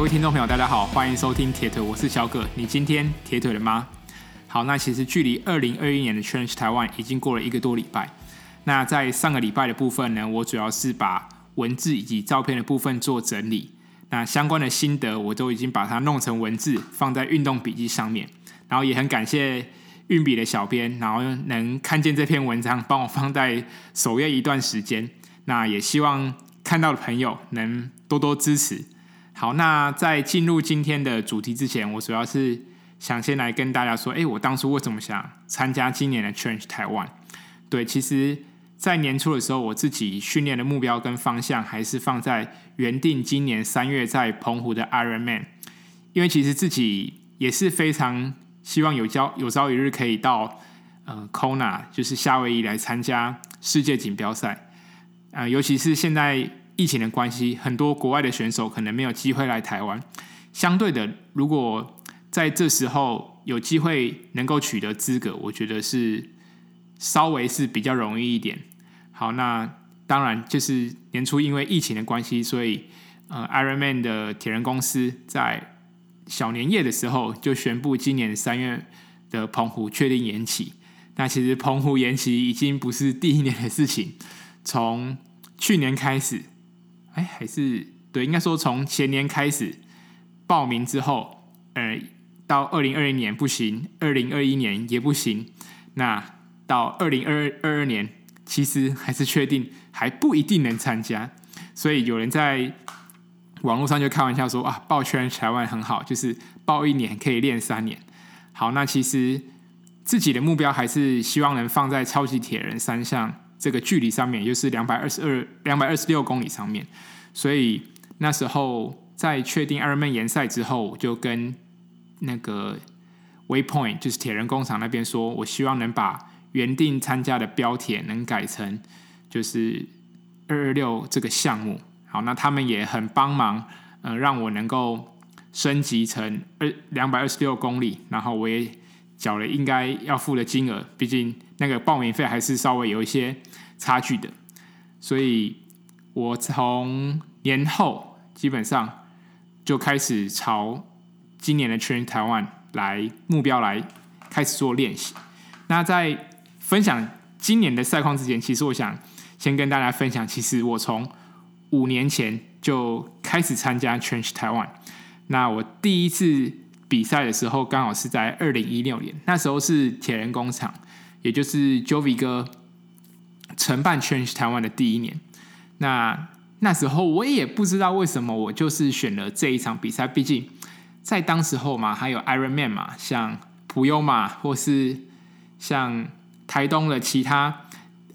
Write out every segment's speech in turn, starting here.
各位听众朋友，大家好，欢迎收听铁腿，我是小葛。你今天铁腿了吗？好，那其实距离二零二一年的全台万已经过了一个多礼拜。那在上个礼拜的部分呢，我主要是把文字以及照片的部分做整理。那相关的心得，我都已经把它弄成文字，放在运动笔记上面。然后也很感谢运笔的小编，然后能看见这篇文章，帮我放在首页一段时间。那也希望看到的朋友能多多支持。好，那在进入今天的主题之前，我主要是想先来跟大家说，哎，我当初为什么想参加今年的 Change Taiwan？对，其实，在年初的时候，我自己训练的目标跟方向还是放在原定今年三月在澎湖的 Ironman，因为其实自己也是非常希望有朝有朝一日可以到呃 Kona，就是夏威夷来参加世界锦标赛，啊、呃，尤其是现在。疫情的关系，很多国外的选手可能没有机会来台湾。相对的，如果在这时候有机会能够取得资格，我觉得是稍微是比较容易一点。好，那当然就是年初因为疫情的关系，所以呃，Ironman 的铁人公司在小年夜的时候就宣布今年三月的澎湖确定延期。那其实澎湖延期已经不是第一年的事情，从去年开始。还是对，应该说从前年开始报名之后，呃，到二零二零年不行，二零二一年也不行，那到二零二二二年，其实还是确定还不一定能参加，所以有人在网络上就开玩笑说啊，报圈台湾很好，就是报一年可以练三年。好，那其实自己的目标还是希望能放在超级铁人三项。这个距离上面，就是两百二十二、两百二十六公里上面，所以那时候在确定 Ironman 延赛之后，就跟那个 Waypoint，就是铁人工厂那边说，我希望能把原定参加的标铁能改成就是二二六这个项目。好，那他们也很帮忙，嗯、呃，让我能够升级成二两百二十六公里，然后我也缴了应该要付的金额，毕竟。那个报名费还是稍微有一些差距的，所以我从年后基本上就开始朝今年的 Change Taiwan 来目标来开始做练习。那在分享今年的赛况之前，其实我想先跟大家分享，其实我从五年前就开始参加 Change Taiwan。那我第一次比赛的时候，刚好是在二零一六年，那时候是铁人工厂。也就是 Jovi 哥承办 Change Taiwan 的第一年，那那时候我也不知道为什么我就是选了这一场比赛，毕竟在当时候嘛，还有 Ironman 嘛，像普悠嘛或是像台东的其他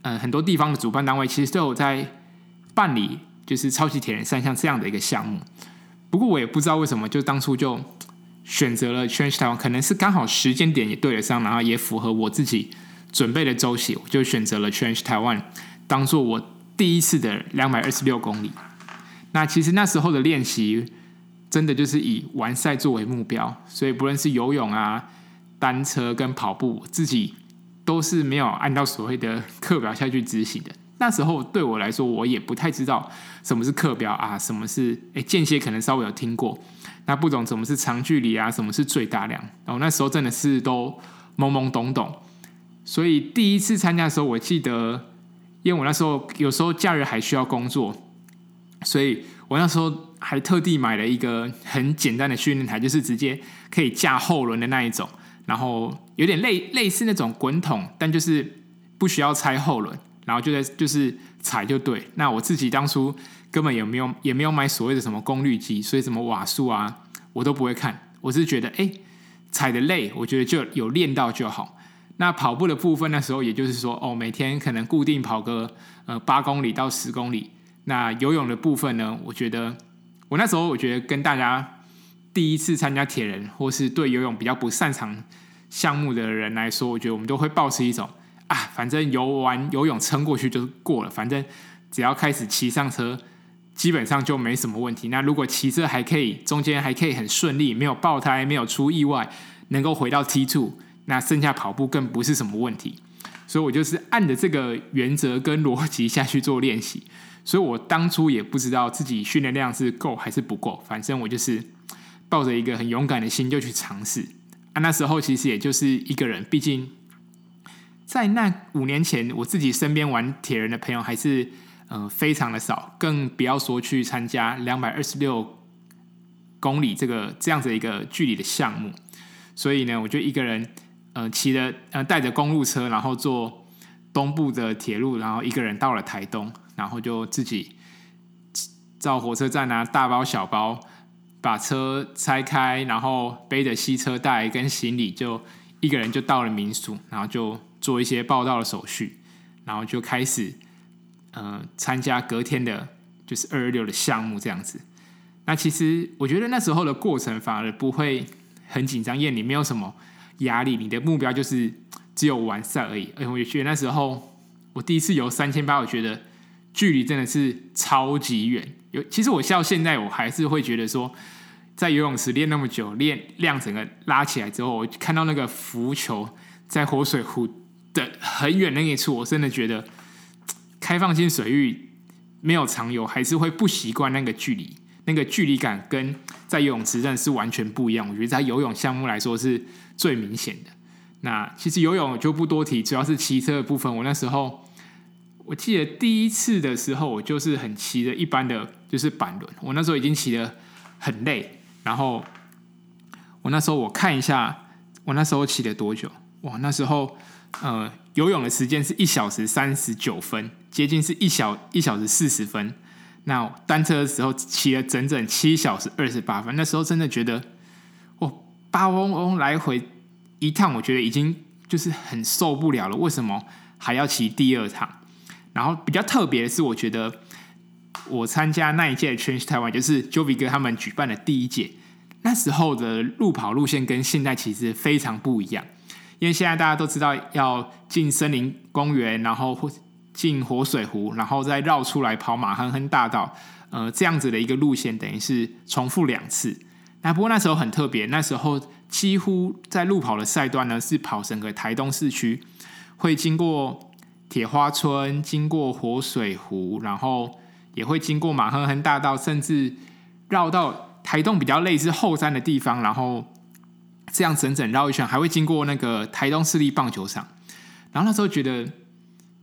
呃很多地方的主办单位，其实都有在办理就是超级铁人三项这样的一个项目。不过我也不知道为什么，就当初就选择了 Change 台湾可能是刚好时间点也对得上，然后也符合我自己。准备的周期，我就选择了 Change 台湾当做我第一次的两百二十六公里。那其实那时候的练习，真的就是以完赛作为目标，所以不论是游泳啊、单车跟跑步，自己都是没有按照所谓的课表下去执行的。那时候对我来说，我也不太知道什么是课表啊，什么是诶间歇，可能稍微有听过，那不懂什么是长距离啊，什么是最大量。然后那时候真的是都懵懵懂懂。所以第一次参加的时候，我记得，因为我那时候有时候假日还需要工作，所以我那时候还特地买了一个很简单的训练台，就是直接可以架后轮的那一种，然后有点类类似那种滚筒，但就是不需要拆后轮，然后就在就是踩就对。那我自己当初根本也没有也没有买所谓的什么功率机，所以什么瓦数啊我都不会看，我是觉得哎踩的累，我觉得就有练到就好。那跑步的部分，那时候也就是说，哦，每天可能固定跑个呃八公里到十公里。那游泳的部分呢，我觉得我那时候我觉得跟大家第一次参加铁人或是对游泳比较不擅长项目的人来说，我觉得我们都会抱持一种啊，反正游完游泳撑过去就过了，反正只要开始骑上车，基本上就没什么问题。那如果骑车还可以，中间还可以很顺利，没有爆胎，没有出意外，能够回到 T two。那剩下跑步更不是什么问题，所以我就是按着这个原则跟逻辑下去做练习，所以我当初也不知道自己训练量是够还是不够，反正我就是抱着一个很勇敢的心就去尝试。啊，那时候其实也就是一个人，毕竟在那五年前，我自己身边玩铁人的朋友还是呃非常的少，更不要说去参加两百二十六公里这个这样子一个距离的项目。所以呢，我就一个人呃骑着呃带着公路车，然后坐东部的铁路，然后一个人到了台东，然后就自己到火车站拿大包小包。把车拆开，然后背着携车袋跟行李，就一个人就到了民宿，然后就做一些报到的手续，然后就开始呃参加隔天的，就是二二六的项目这样子。那其实我觉得那时候的过程反而不会很紧张，因为你没有什么压力，你的目标就是只有完赛而已。而且我也觉得那时候我第一次游三千八，我觉得距离真的是超级远。有其实我到现在我还是会觉得说。在游泳池练那么久，练量整个拉起来之后，我看到那个浮球在活水湖的很远那一处，我真的觉得开放性水域没有常游，还是会不习惯那个距离，那个距离感跟在游泳池真的是完全不一样。我觉得在游泳项目来说是最明显的。那其实游泳就不多提，主要是骑车的部分。我那时候我记得第一次的时候，我就是很骑的一般的就是板轮，我那时候已经骑得很累。然后我那时候我看一下，我那时候骑了多久？哇，那时候呃游泳的时间是一小时三十九分，接近是一小一小时四十分。那单车的时候骑了整整七小时二十八分。那时候真的觉得，哇，八嗡嗡来回一趟，我觉得已经就是很受不了了。为什么还要骑第二趟？然后比较特别的是，我觉得。我参加那一届的 Challenge Taiwan，就是 Jovi 哥他们举办的第一届。那时候的路跑路线跟现在其实非常不一样，因为现在大家都知道要进森林公园，然后或进活水湖，然后再绕出来跑马亨亨大道，呃，这样子的一个路线，等于是重复两次。那不过那时候很特别，那时候几乎在路跑的赛段呢，是跑整个台东市区，会经过铁花村，经过活水湖，然后。也会经过马亨亨大道，甚至绕到台东比较类似后山的地方，然后这样整整绕一圈，还会经过那个台东市立棒球场。然后那时候觉得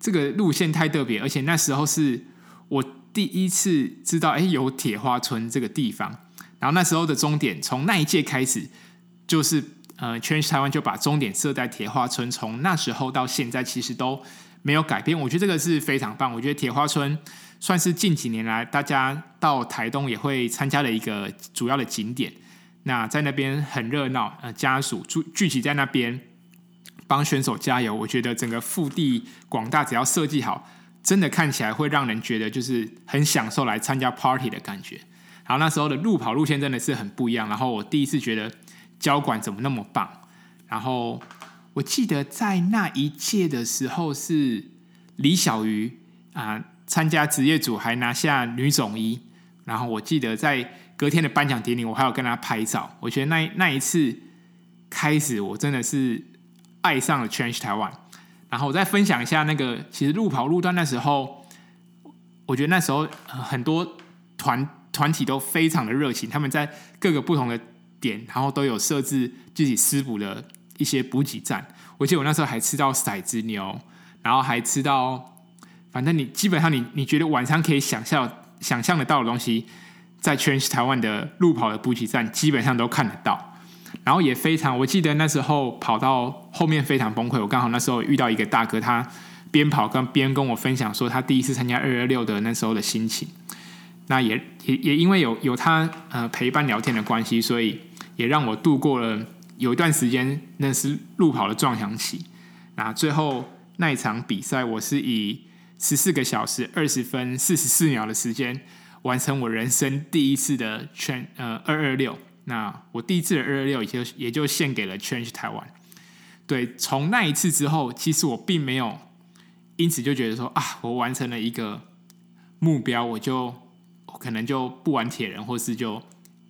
这个路线太特别，而且那时候是我第一次知道，哎，有铁花村这个地方。然后那时候的终点，从那一届开始，就是呃，Challenge Taiwan 就把终点设在铁花村。从那时候到现在，其实都没有改变。我觉得这个是非常棒。我觉得铁花村。算是近几年来大家到台东也会参加的一个主要的景点。那在那边很热闹，呃，家属聚聚集在那边帮选手加油。我觉得整个腹地广大，只要设计好，真的看起来会让人觉得就是很享受来参加 party 的感觉。然后那时候的路跑路线真的是很不一样。然后我第一次觉得交管怎么那么棒。然后我记得在那一届的时候是李小鱼啊。参加职业组还拿下女总一，然后我记得在隔天的颁奖典礼，我还有跟他拍照。我觉得那那一次开始，我真的是爱上了 Change Taiwan。然后我再分享一下那个，其实路跑路段那时候，我觉得那时候很多团团体都非常的热情，他们在各个不同的点，然后都有设置自己私补的一些补给站。我记得我那时候还吃到骰子牛，然后还吃到。反正你基本上你你觉得晚上可以想象想象得到的东西，在 Challenge Taiwan 的路跑的补给站基本上都看得到，然后也非常，我记得那时候跑到后面非常崩溃，我刚好那时候遇到一个大哥，他边跑跟边跟我分享说他第一次参加二二六的那时候的心情，那也也也因为有有他呃陪伴聊天的关系，所以也让我度过了有一段时间那是路跑的撞墙期，那最后那一场比赛我是以。十四个小时二十分四十四秒的时间，完成我人生第一次的全呃二二六。那我第一次的二二六也就也就献给了 Change 台湾。对，从那一次之后，其实我并没有因此就觉得说啊，我完成了一个目标，我就我可能就不玩铁人，或是就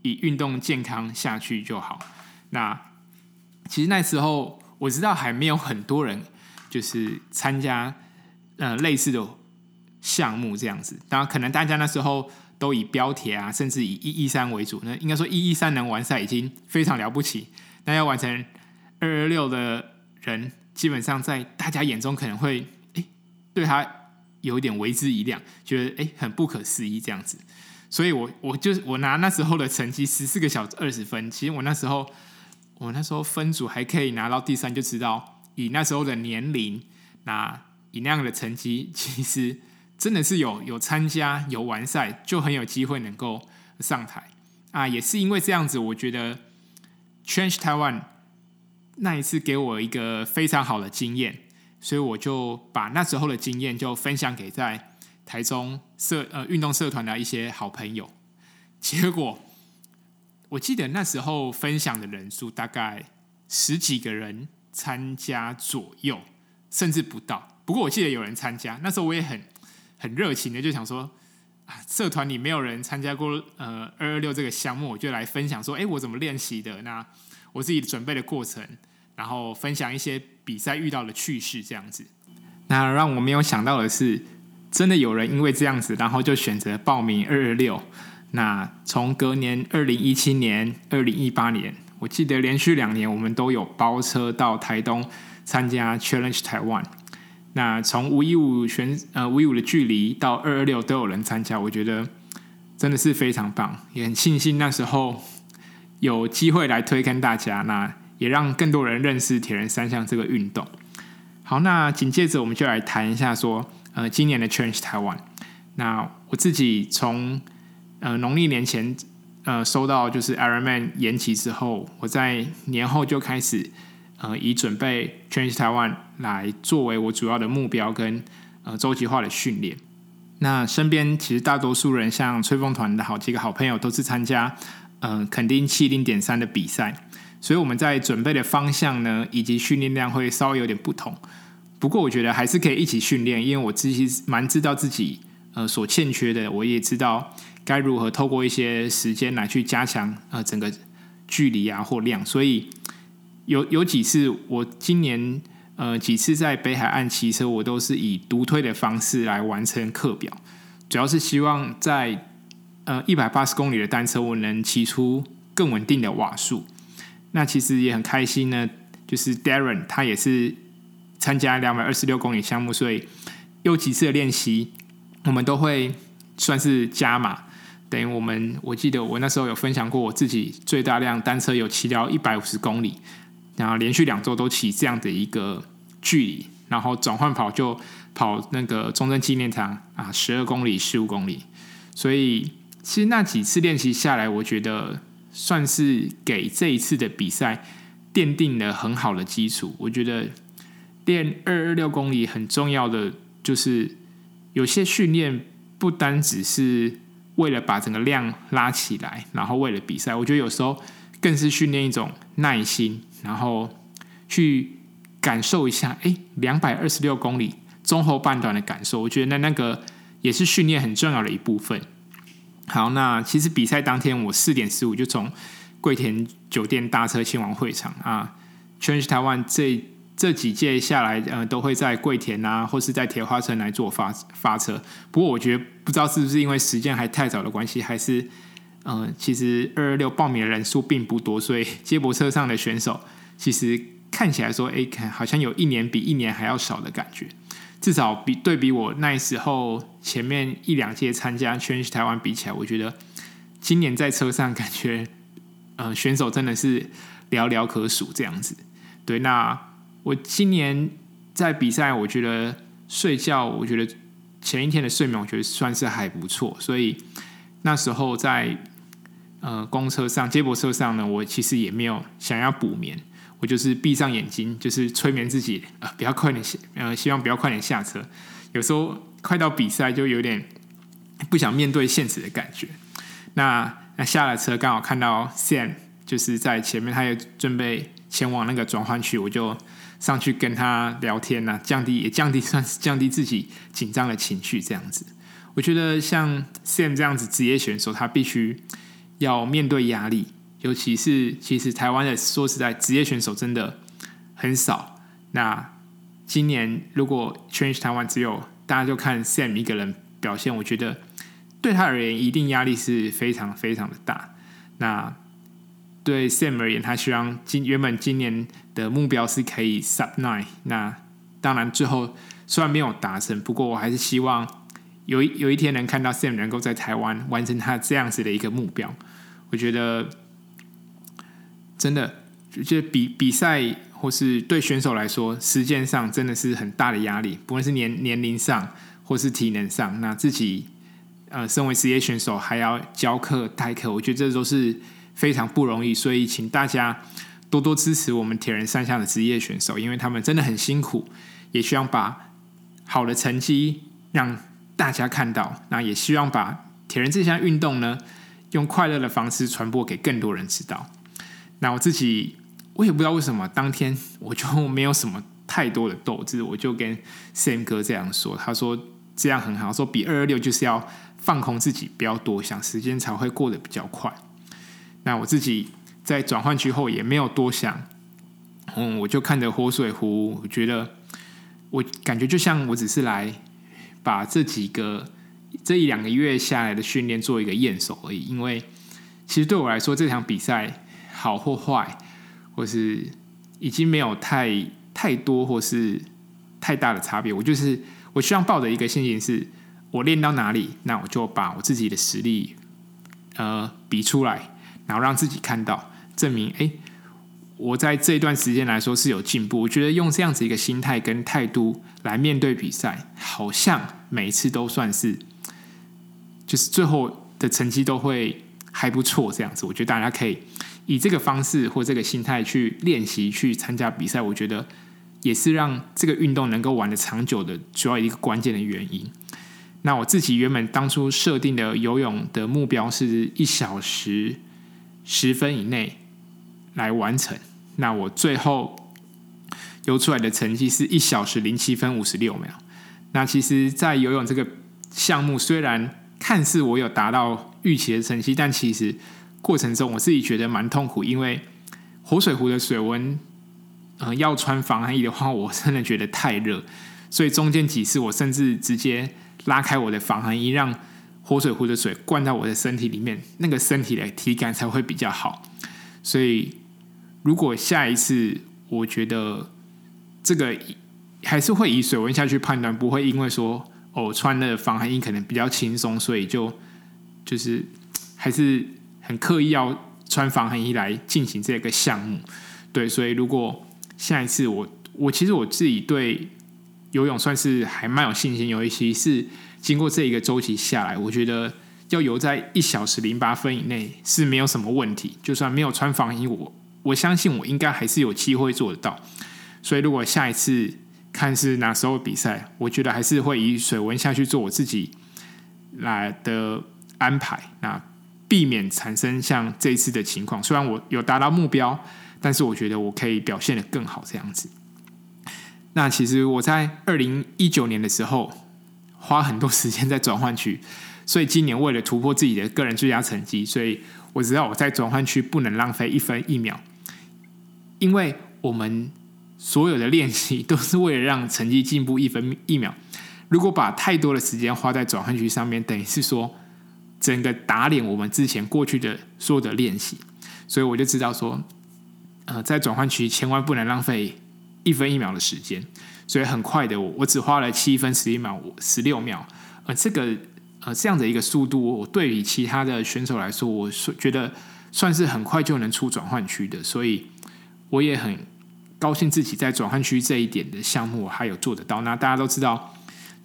以运动健康下去就好。那其实那时候我知道还没有很多人就是参加。呃，类似的项目这样子。当然，可能大家那时候都以标铁啊，甚至以一一三为主。那应该说一一三能完赛已经非常了不起。那要完成二二六的人，基本上在大家眼中可能会诶对他有一点为之一亮，觉得诶很不可思议这样子。所以我我就是我拿那时候的成绩十四个小时二十分，其实我那时候我那时候分组还可以拿到第三，就知道以那时候的年龄，那以那样的成绩，其实真的是有有参加有完赛，就很有机会能够上台啊。也是因为这样子，我觉得 Change Taiwan 那一次给我一个非常好的经验，所以我就把那时候的经验就分享给在。台中社呃运动社团的一些好朋友，结果我记得那时候分享的人数大概十几个人参加左右，甚至不到。不过我记得有人参加，那时候我也很很热情的就想说啊，社团里没有人参加过呃二二六这个项目，我就来分享说，哎，我怎么练习的？那我自己准备的过程，然后分享一些比赛遇到的趣事这样子。那让我没有想到的是。真的有人因为这样子，然后就选择报名二二六。那从隔年二零一七年、二零一八年，我记得连续两年我们都有包车到台东参加 Challenge 台湾。那从五一五选呃五一五的距离到二二六都有人参加，我觉得真的是非常棒，也很庆幸那时候有机会来推跟大家，那也让更多人认识铁人三项这个运动。好，那紧接着我们就来谈一下说。呃，今年的 Change 台湾，那我自己从呃农历年前呃收到就是 Ironman 延期之后，我在年后就开始呃以准备全台台湾来作为我主要的目标跟呃周期化的训练。那身边其实大多数人，像吹风团的好几个好朋友，都是参加嗯垦丁七零点三的比赛，所以我们在准备的方向呢，以及训练量会稍微有点不同。不过我觉得还是可以一起训练，因为我自己蛮知道自己呃所欠缺的，我也知道该如何透过一些时间来去加强呃整个距离啊或量，所以有有几次我今年呃几次在北海岸骑车，我都是以独推的方式来完成课表，主要是希望在呃一百八十公里的单车，我能骑出更稳定的瓦数。那其实也很开心呢，就是 Darren 他也是。参加两百二十六公里项目，所以有几次的练习，我们都会算是加码。等于我们，我记得我那时候有分享过，我自己最大量单车有骑到一百五十公里，然后连续两周都骑这样的一个距离，然后转换跑就跑那个中正纪念堂啊，十二公里、十五公里。所以其实那几次练习下来，我觉得算是给这一次的比赛奠定了很好的基础。我觉得。练二二六公里很重要的就是，有些训练不单只是为了把整个量拉起来，然后为了比赛，我觉得有时候更是训练一种耐心，然后去感受一下，哎，两百二十六公里中后半段的感受，我觉得那那个也是训练很重要的一部分。好，那其实比赛当天我四点十五就从桂田酒店搭车前往会场啊，Challenge 台湾这。这几届下来，呃，都会在桂田啊，或是在铁花城来做发发车。不过，我觉得不知道是不是因为时间还太早的关系，还是，嗯、呃，其实二二六报名的人数并不多，所以接驳车上的选手其实看起来说，哎，看好像有一年比一年还要少的感觉。至少比对比我那时候前面一两届参加全去台湾比起来，我觉得今年在车上感觉，呃，选手真的是寥寥可数这样子。对，那。我今年在比赛，我觉得睡觉，我觉得前一天的睡眠，我觉得算是还不错。所以那时候在呃公车上、接驳车上呢，我其实也没有想要补眠，我就是闭上眼睛，就是催眠自己，呃，比较快点下，呃，希望不要快点下车。有时候快到比赛，就有点不想面对现实的感觉。那那下了车，刚好看到 Sam 就是在前面，他也准备前往那个转换区，我就。上去跟他聊天呐、降低也降低算是 降低自己紧张的情绪，这样子。我觉得像 Sam 这样子职业选手，他必须要面对压力，尤其是其实台湾的说实在，职业选手真的很少。那今年如果 Change 台湾只有大家就看 Sam 一个人表现，我觉得对他而言一定压力是非常非常的大。那对 Sam 而言，他希望今原本今年的目标是可以 Sub Nine。那当然最后虽然没有达成，不过我还是希望有一有一天能看到 Sam 能够在台湾完成他这样子的一个目标。我觉得真的，就比比赛。或是对选手来说，时间上真的是很大的压力，不论是年年龄上，或是体能上。那自己呃，身为职业选手，还要教课代课，我觉得这都是非常不容易。所以，请大家多多支持我们铁人三项的职业选手，因为他们真的很辛苦，也希望把好的成绩让大家看到。那也希望把铁人这项运动呢，用快乐的方式传播给更多人知道。那我自己。我也不知道为什么，当天我就没有什么太多的斗志，我就跟 Sam 哥这样说，他说这样很好，说比二二六就是要放空自己，不要多想，时间才会过得比较快。那我自己在转换区后也没有多想，嗯，我就看着活水湖，我觉得我感觉就像我只是来把这几个这一两个月下来的训练做一个验收而已，因为其实对我来说这场比赛好或坏。或是已经没有太太多或是太大的差别，我就是我希望抱着一个心情是，我练到哪里，那我就把我自己的实力呃比出来，然后让自己看到，证明哎，我在这段时间来说是有进步。我觉得用这样子一个心态跟态度来面对比赛，好像每一次都算是，就是最后的成绩都会还不错这样子。我觉得大家可以。以这个方式或这个心态去练习、去参加比赛，我觉得也是让这个运动能够玩得长久的主要一个关键的原因。那我自己原本当初设定的游泳的目标是一小时十分以内来完成，那我最后游出来的成绩是一小时零七分五十六秒。那其实，在游泳这个项目，虽然看似我有达到预期的成绩，但其实。过程中，我自己觉得蛮痛苦，因为活水湖的水温，呃，要穿防寒衣的话，我真的觉得太热，所以中间几次我甚至直接拉开我的防寒衣，让活水湖的水灌到我的身体里面，那个身体的体感才会比较好。所以，如果下一次，我觉得这个还是会以水温下去判断，不会因为说哦穿了防寒衣可能比较轻松，所以就就是还是。很刻意要穿防寒衣来进行这个项目，对，所以如果下一次我我其实我自己对游泳算是还蛮有信心，尤其是经过这一个周期下来，我觉得要游在一小时零八分以内是没有什么问题。就算没有穿防衣，我我相信我应该还是有机会做得到。所以如果下一次看是哪时候比赛，我觉得还是会以水温下去做我自己来的安排。那。避免产生像这次的情况。虽然我有达到目标，但是我觉得我可以表现得更好。这样子。那其实我在二零一九年的时候花很多时间在转换区，所以今年为了突破自己的个人最佳成绩，所以我知道我在转换区不能浪费一分一秒，因为我们所有的练习都是为了让成绩进步一分一秒。如果把太多的时间花在转换区上面，等于是说。整个打脸我们之前过去的所有的练习，所以我就知道说，呃，在转换区千万不能浪费一分一秒的时间。所以很快的，我我只花了七分十一秒，十六秒。呃，这个呃这样的一个速度，我对比其他的选手来说，我是觉得算是很快就能出转换区的。所以我也很高兴自己在转换区这一点的项目还有做得到。那大家都知道。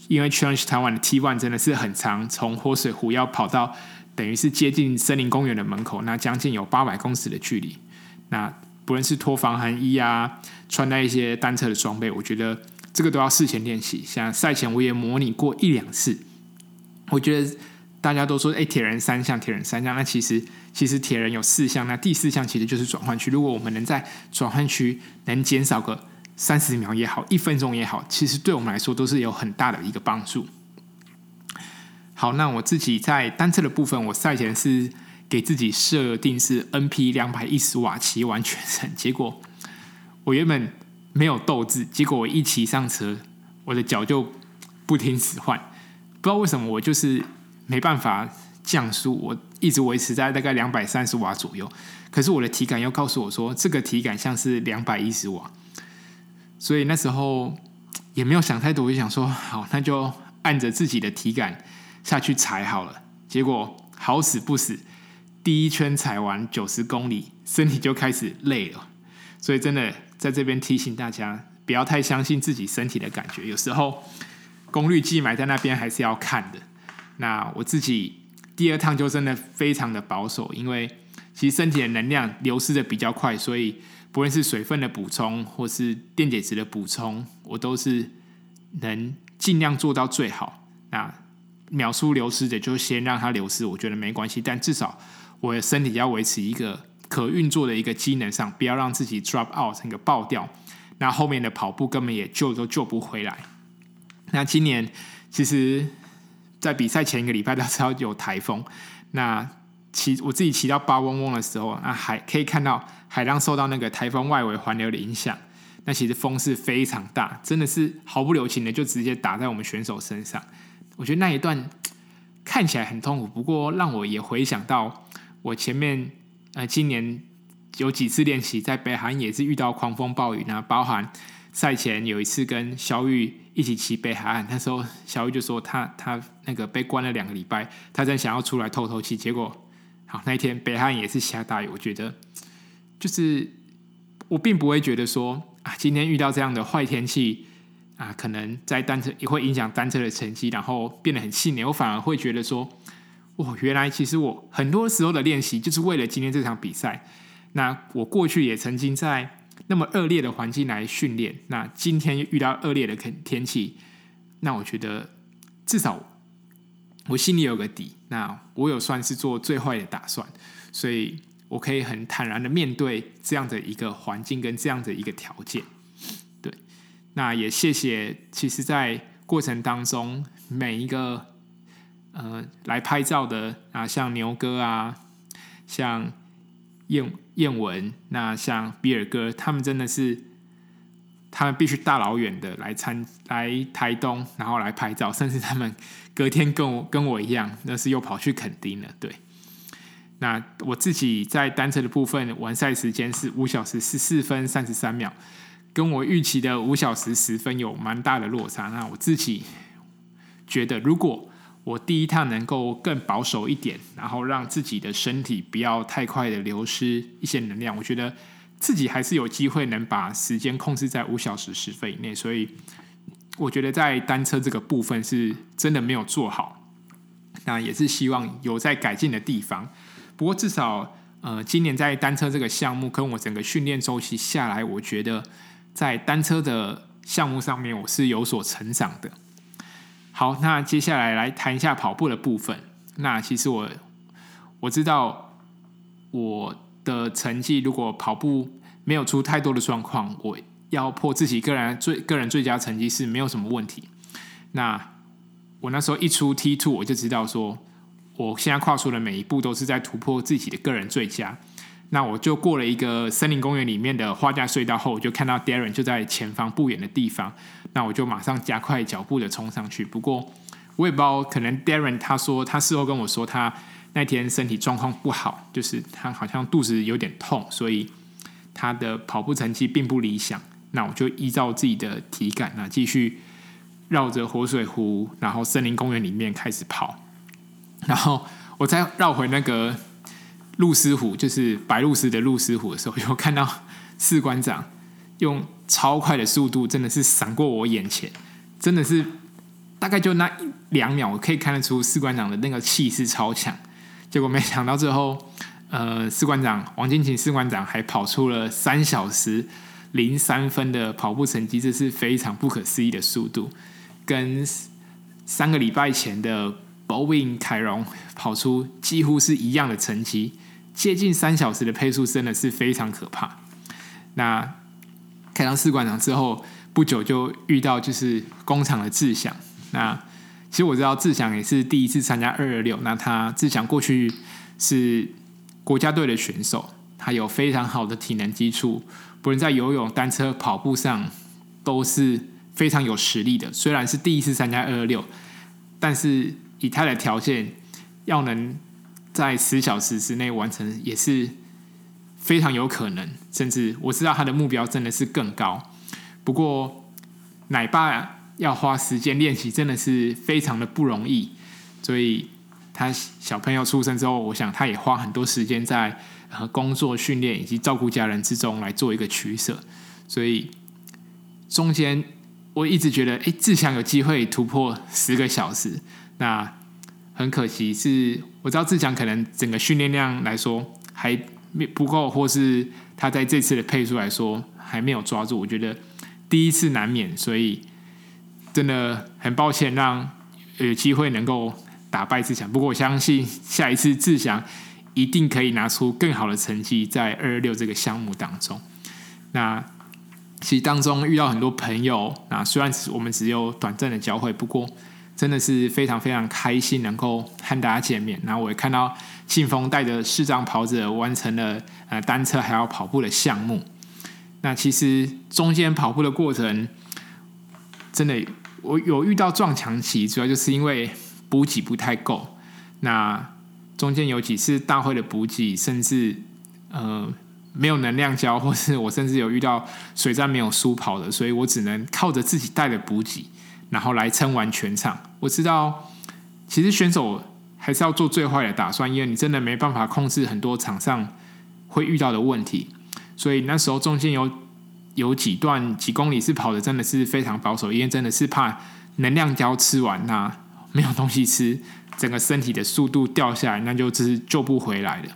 因为 Challenge 台湾的 T One 真的是很长，从活水湖要跑到等于是接近森林公园的门口，那将近有八百公尺的距离。那不论是脱防寒衣啊，穿戴一些单车的装备，我觉得这个都要事前练习。像赛前我也模拟过一两次。我觉得大家都说，哎，铁人三项，铁人三项，那其实其实铁人有四项，那第四项其实就是转换区。如果我们能在转换区能减少个。三十秒也好，一分钟也好，其实对我们来说都是有很大的一个帮助。好，那我自己在单车的部分，我赛前是给自己设定是 NP 两百一十瓦骑完全程，结果我原本没有斗志，结果我一骑上车，我的脚就不听使唤。不知道为什么我就是没办法降速，我一直维持在大概两百三十瓦左右。可是我的体感又告诉我说，这个体感像是两百一十瓦。所以那时候也没有想太多，我就想说，好，那就按着自己的体感下去踩好了。结果好死不死，第一圈踩完九十公里，身体就开始累了。所以真的在这边提醒大家，不要太相信自己身体的感觉。有时候功率计埋在那边还是要看的。那我自己第二趟就真的非常的保守，因为其实身体的能量流失的比较快，所以。不论是水分的补充，或是电解质的补充，我都是能尽量做到最好。那秒数流失的就先让它流失，我觉得没关系。但至少我的身体要维持一个可运作的一个机能上，不要让自己 drop out 那个爆掉。那后面的跑步根本也救都救不回来。那今年其实，在比赛前一个礼拜，大家知道有台风。那骑我自己骑到八嗡嗡的时候，啊，还可以看到。海浪受到那个台风外围环流的影响，那其实风是非常大，真的是毫不留情的就直接打在我们选手身上。我觉得那一段看起来很痛苦，不过让我也回想到我前面呃今年有几次练习在北韩也是遇到狂风暴雨，那包含赛前有一次跟小玉一起骑北海岸，那时候小玉就说他他那个被关了两个礼拜，他在想要出来透透气，结果好那一天北海岸也是下大雨，我觉得。就是我并不会觉得说啊，今天遇到这样的坏天气啊，可能在单车也会影响单车的成绩，然后变得很气馁。我反而会觉得说，哦，原来其实我很多时候的练习就是为了今天这场比赛。那我过去也曾经在那么恶劣的环境来训练，那今天遇到恶劣的天天气，那我觉得至少我心里有个底，那我有算是做最坏的打算，所以。我可以很坦然的面对这样的一个环境跟这样的一个条件，对，那也谢谢。其实，在过程当中，每一个呃来拍照的啊，像牛哥啊，像燕燕文，那像比尔哥，他们真的是，他们必须大老远的来参来台东，然后来拍照，甚至他们隔天跟我跟我一样，那是又跑去垦丁了，对。那我自己在单车的部分完赛时间是五小时十四分三十三秒，跟我预期的五小时十分有蛮大的落差。那我自己觉得，如果我第一趟能够更保守一点，然后让自己的身体不要太快的流失一些能量，我觉得自己还是有机会能把时间控制在五小时十分以内。所以我觉得在单车这个部分是真的没有做好，那也是希望有在改进的地方。不过至少，呃，今年在单车这个项目跟我整个训练周期下来，我觉得在单车的项目上面我是有所成长的。好，那接下来来谈一下跑步的部分。那其实我我知道我的成绩如果跑步没有出太多的状况，我要破自己个人最个人最佳成绩是没有什么问题。那我那时候一出 T two，我就知道说。我现在跨出的每一步都是在突破自己的个人最佳。那我就过了一个森林公园里面的花架隧道后，我就看到 Darren 就在前方不远的地方。那我就马上加快脚步的冲上去。不过我也不知道，可能 Darren 他说他事后跟我说，他那天身体状况不好，就是他好像肚子有点痛，所以他的跑步成绩并不理想。那我就依照自己的体感，那继续绕着活水湖，然后森林公园里面开始跑。然后我再绕回那个鹭鸶湖，就是白鹭鸶的鹭鸶湖的时候，有看到士官长用超快的速度，真的是闪过我眼前，真的是大概就那一两秒，我可以看得出士官长的那个气势超强。结果没想到最后，呃，士官长王金琴士官长还跑出了三小时零三分的跑步成绩，这是非常不可思议的速度，跟三个礼拜前的。Bowen 凯荣跑出几乎是一样的成绩，接近三小时的配速真的是非常可怕。那开到士官长之后，不久就遇到就是工厂的志祥。那其实我知道志祥也是第一次参加二二六。那他志祥过去是国家队的选手，他有非常好的体能基础，不论在游泳、单车、跑步上都是非常有实力的。虽然是第一次参加二二六，但是以他的条件，要能在十小时之内完成，也是非常有可能。甚至我知道他的目标真的是更高。不过奶爸要花时间练习，真的是非常的不容易。所以他小朋友出生之后，我想他也花很多时间在。和工作、训练以及照顾家人之中来做一个取舍，所以中间我一直觉得，哎，志祥有机会突破十个小时。那很可惜是，我知道志祥可能整个训练量来说还没不够，或是他在这次的配速来说还没有抓住。我觉得第一次难免，所以真的很抱歉，让有机会能够打败志祥。不过我相信下一次志祥。一定可以拿出更好的成绩在二二六这个项目当中。那其实当中遇到很多朋友，那虽然我们只有短暂的交汇，不过真的是非常非常开心能够和大家见面。然后我也看到信封带着视障跑者完成了呃单车还有跑步的项目。那其实中间跑步的过程，真的我有遇到撞墙期，主要就是因为补给不太够。那中间有几次大会的补给，甚至呃没有能量胶，或是我甚至有遇到水站没有输跑的，所以我只能靠着自己带的补给，然后来撑完全场。我知道，其实选手还是要做最坏的打算，因为你真的没办法控制很多场上会遇到的问题。所以那时候中间有有几段几公里是跑的，真的是非常保守，因为真的是怕能量胶吃完那没有东西吃。整个身体的速度掉下来，那就是救不回来的。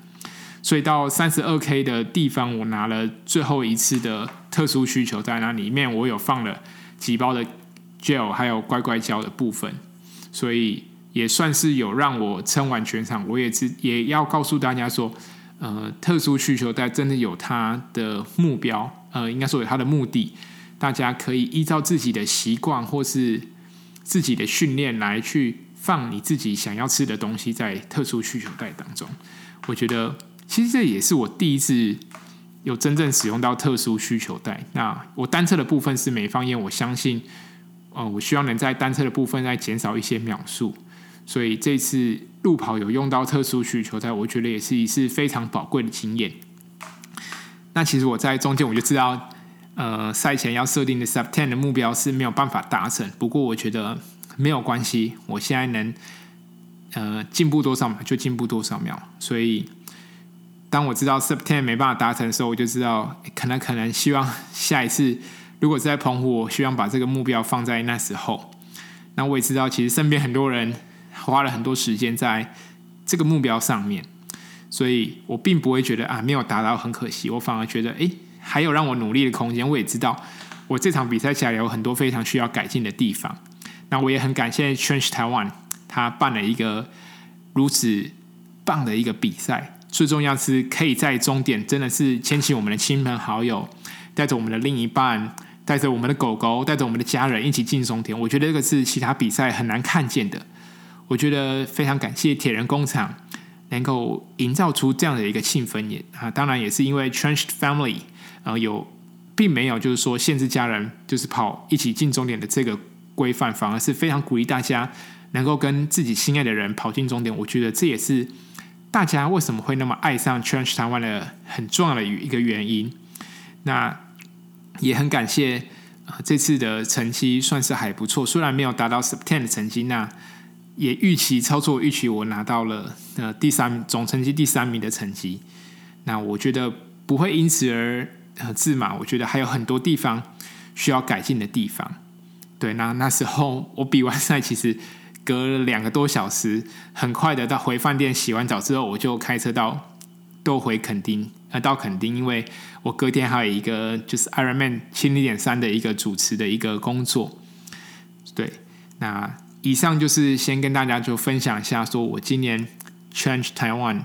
所以到三十二 K 的地方，我拿了最后一次的特殊需求在那里面，我有放了几包的胶还有乖乖胶的部分，所以也算是有让我撑完全场。我也是也要告诉大家说，呃，特殊需求带真的有它的目标，呃，应该说有它的目的，大家可以依照自己的习惯或是自己的训练来去。放你自己想要吃的东西在特殊需求带当中，我觉得其实这也是我第一次有真正使用到特殊需求带。那我单车的部分是没放，因为我相信，呃，我希望能在单车的部分再减少一些秒数，所以这次路跑有用到特殊需求带，我觉得也是一次非常宝贵的经验。那其实我在中间我就知道，呃，赛前要设定的 sub ten 的目标是没有办法达成，不过我觉得。没有关系，我现在能呃进步多少秒就进步多少秒。所以当我知道 Sub Ten 没办法达成的时候，我就知道可能可能希望下一次如果是在澎湖，我希望把这个目标放在那时候。那我也知道，其实身边很多人花了很多时间在这个目标上面，所以我并不会觉得啊没有达到很可惜，我反而觉得诶还有让我努力的空间。我也知道我这场比赛起来有很多非常需要改进的地方。那我也很感谢 Change Taiwan，他办了一个如此棒的一个比赛。最重要是可以在终点，真的是牵起我们的亲朋好友，带着我们的另一半，带着我们的狗狗，带着我们的家人一起进终点。我觉得这个是其他比赛很难看见的。我觉得非常感谢铁人工厂能够营造出这样的一个气氛也啊，当然也是因为 Challenge Family 呃有并没有就是说限制家人就是跑一起进终点的这个。规范反而是非常鼓励大家能够跟自己心爱的人跑进终点。我觉得这也是大家为什么会那么爱上 Challenge Taiwan 的很重要的一个原因。那也很感谢这次的成绩算是还不错，虽然没有达到 September 的成绩，那也预期操作预期我拿到了呃第三总成绩第三名的成绩。那我觉得不会因此而呃自满，我觉得还有很多地方需要改进的地方。对，那那时候我比完赛，其实隔了两个多小时，很快的到回饭店洗完澡之后，我就开车到都回垦丁，呃，到垦丁，因为我隔天还有一个就是 Ironman 七零点三的一个主持的一个工作。对，那以上就是先跟大家就分享一下，说我今年 Change Taiwan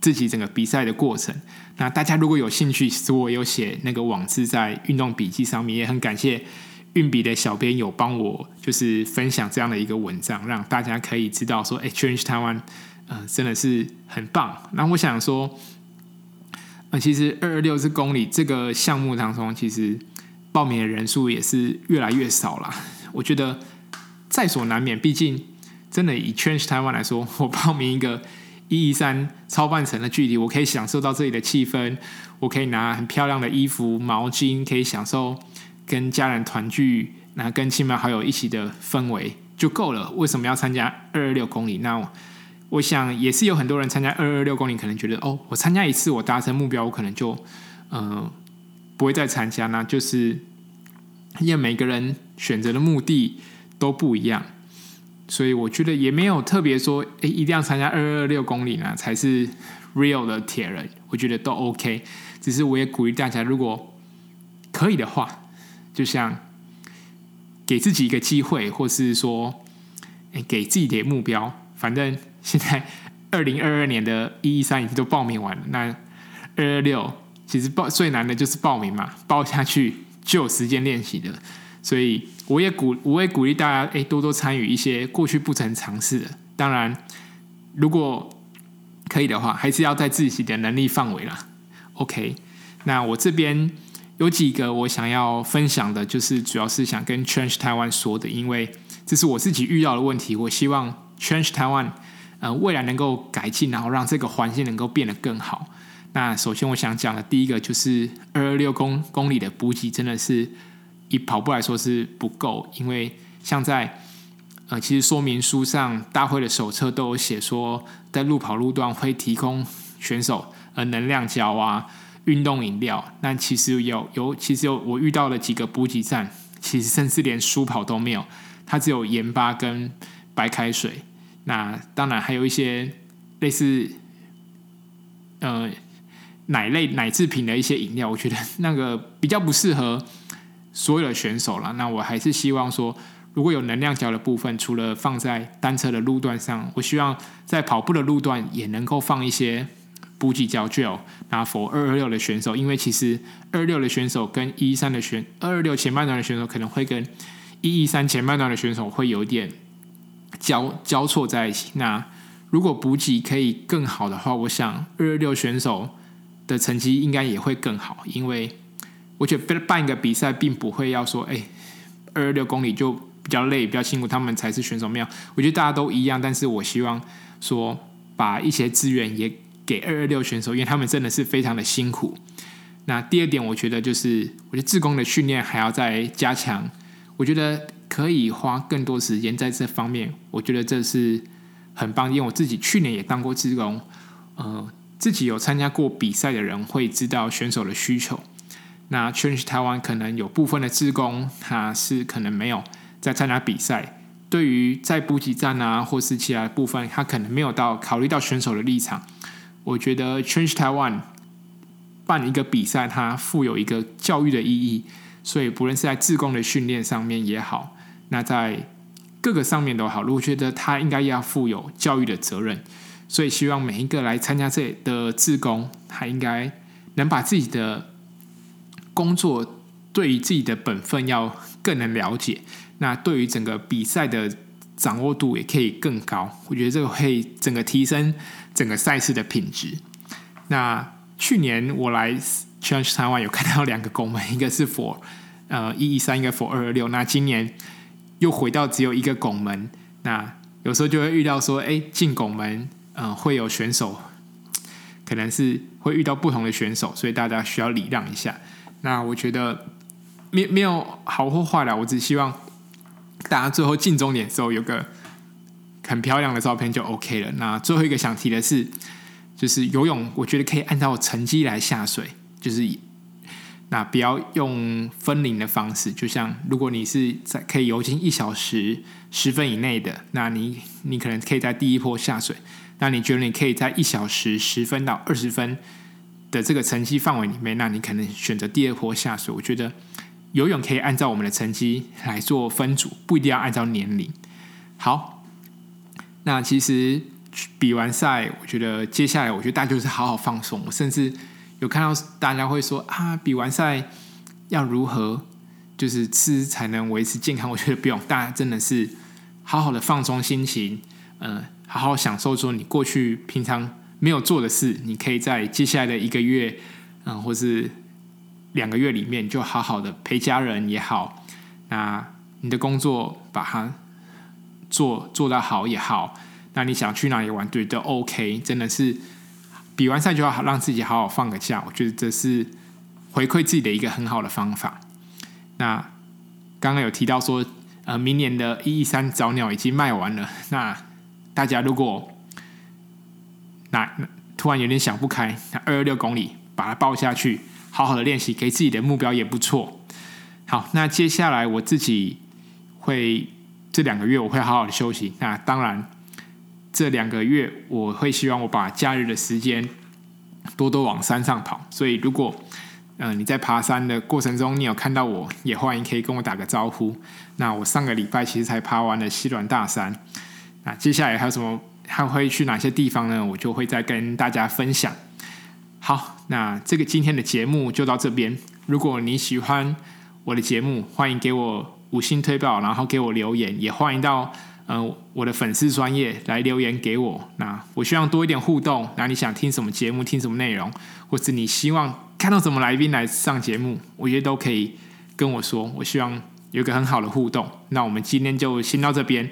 自己整个比赛的过程。那大家如果有兴趣，其实我有写那个网志在运动笔记上面，也很感谢。运笔的小编有帮我，就是分享这样的一个文章，让大家可以知道说，哎，Change Taiwan，嗯，真的是很棒。那我想说，那，其实二二六公里这个项目当中，其实报名的人数也是越来越少了。我觉得在所难免，毕竟真的以 Change 台湾来说，我报名一个一一三超半程的距离，我可以享受到这里的气氛，我可以拿很漂亮的衣服、毛巾，可以享受跟家人团聚，那跟亲朋好友一起的氛围就够了。为什么要参加二二六公里？那我，想也是有很多人参加二二六公里，可能觉得哦，我参加一次，我达成目标，我可能就嗯。呃不会再参加，那就是因为每个人选择的目的都不一样，所以我觉得也没有特别说，诶，一定要参加二二六公里呢才是 real 的铁人。我觉得都 OK，只是我也鼓励大家，如果可以的话，就像给自己一个机会，或是说，诶，给自己的目标。反正现在二零二二年的一一三已经都报名完了，那二二六。其实报最难的就是报名嘛，报下去就有时间练习的，所以我也鼓我也鼓励大家，哎，多多参与一些过去不曾尝试的。当然，如果可以的话，还是要在自己的能力范围啦。OK，那我这边有几个我想要分享的，就是主要是想跟 Change Taiwan 说的，因为这是我自己遇到的问题，我希望 Change Taiwan 呃未来能够改进，然后让这个环境能够变得更好。那首先我想讲的第一个就是二二六公公里的补给真的是以跑步来说是不够，因为像在呃其实说明书上大会的手册都有写说，在路跑路段会提供选手呃能量胶啊、运动饮料。那其实有有其实有我遇到了几个补给站，其实甚至连舒跑都没有，它只有盐巴跟白开水。那当然还有一些类似呃。奶类奶制品的一些饮料，我觉得那个比较不适合所有的选手了。那我还是希望说，如果有能量胶的部分，除了放在单车的路段上，我希望在跑步的路段也能够放一些补给胶 gel，那 for 二二六的选手，因为其实二二六的选手跟一一三的选二二六前半段的选手可能会跟一一三前半段的选手会有点交交错在一起。那如果补给可以更好的话，我想二二六选手。的成绩应该也会更好，因为我觉得办一个比赛并不会要说，哎，二二六公里就比较累、比较辛苦，他们才是选手。没有，我觉得大家都一样，但是我希望说把一些资源也给二二六选手，因为他们真的是非常的辛苦。那第二点，我觉得就是，我觉得自工的训练还要再加强，我觉得可以花更多时间在这方面，我觉得这是很棒，因为我自己去年也当过志工，呃。自己有参加过比赛的人会知道选手的需求。那 Change 台湾可能有部分的志工，他是可能没有在参加比赛。对于在补给站啊，或是其他部分，他可能没有到考虑到选手的立场。我觉得 Change 台湾办一个比赛，它富有一个教育的意义。所以不论是在自工的训练上面也好，那在各个上面都好，我觉得他应该要负有教育的责任。所以，希望每一个来参加这的自工，他应该能把自己的工作对于自己的本分要更能了解。那对于整个比赛的掌握度也可以更高。我觉得这个会整个提升整个赛事的品质。那去年我来 Challenge 三万有看到两个拱门，一个是 for 呃一一三，一个 for 二二六。那今年又回到只有一个拱门。那有时候就会遇到说，哎，进拱门。嗯，会有选手，可能是会遇到不同的选手，所以大家需要礼让一下。那我觉得没没有好或坏啦，我只希望大家最后进终点的时候有个很漂亮的照片就 OK 了。那最后一个想提的是，就是游泳，我觉得可以按照成绩来下水，就是那不要用分龄的方式。就像如果你是在可以游进一小时十分以内的，那你你可能可以在第一波下水。那你觉得你可以在一小时十分到二十分的这个成绩范围里面，那你可能选择第二波下水。我觉得游泳可以按照我们的成绩来做分组，不一定要按照年龄。好，那其实比完赛，我觉得接下来，我觉得大家就是好好放松。甚至有看到大家会说啊，比完赛要如何就是吃才能维持健康？我觉得不用，大家真的是好好的放松心情，嗯、好好享受说你过去平常没有做的事，你可以在接下来的一个月，嗯，或是两个月里面，就好好的陪家人也好，那你的工作把它做做得好也好，那你想去哪里玩，对，都 OK，真的是比完赛就要让自己好好放个假，我觉得这是回馈自己的一个很好的方法。那刚刚有提到说，呃，明年的一一三早鸟已经卖完了，那大家如果那突然有点想不开，那二二六公里把它报下去。好好的练习，给自己的目标也不错。好，那接下来我自己会这两个月我会好好的休息。那当然，这两个月我会希望我把假日的时间多多往山上跑。所以，如果嗯、呃、你在爬山的过程中，你有看到我，也欢迎可以跟我打个招呼。那我上个礼拜其实才爬完了西峦大山。那接下来还有什么？还会去哪些地方呢？我就会再跟大家分享。好，那这个今天的节目就到这边。如果你喜欢我的节目，欢迎给我五星推爆，然后给我留言，也欢迎到、呃、我的粉丝专业来留言给我。那我希望多一点互动。那你想听什么节目，听什么内容，或是你希望看到什么来宾来上节目，我觉得都可以跟我说。我希望有个很好的互动。那我们今天就先到这边，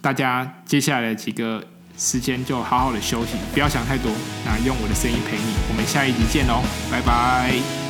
大家接下来的几个。时间就好好的休息，不要想太多。那用我的声音陪你，我们下一集见喽，拜拜。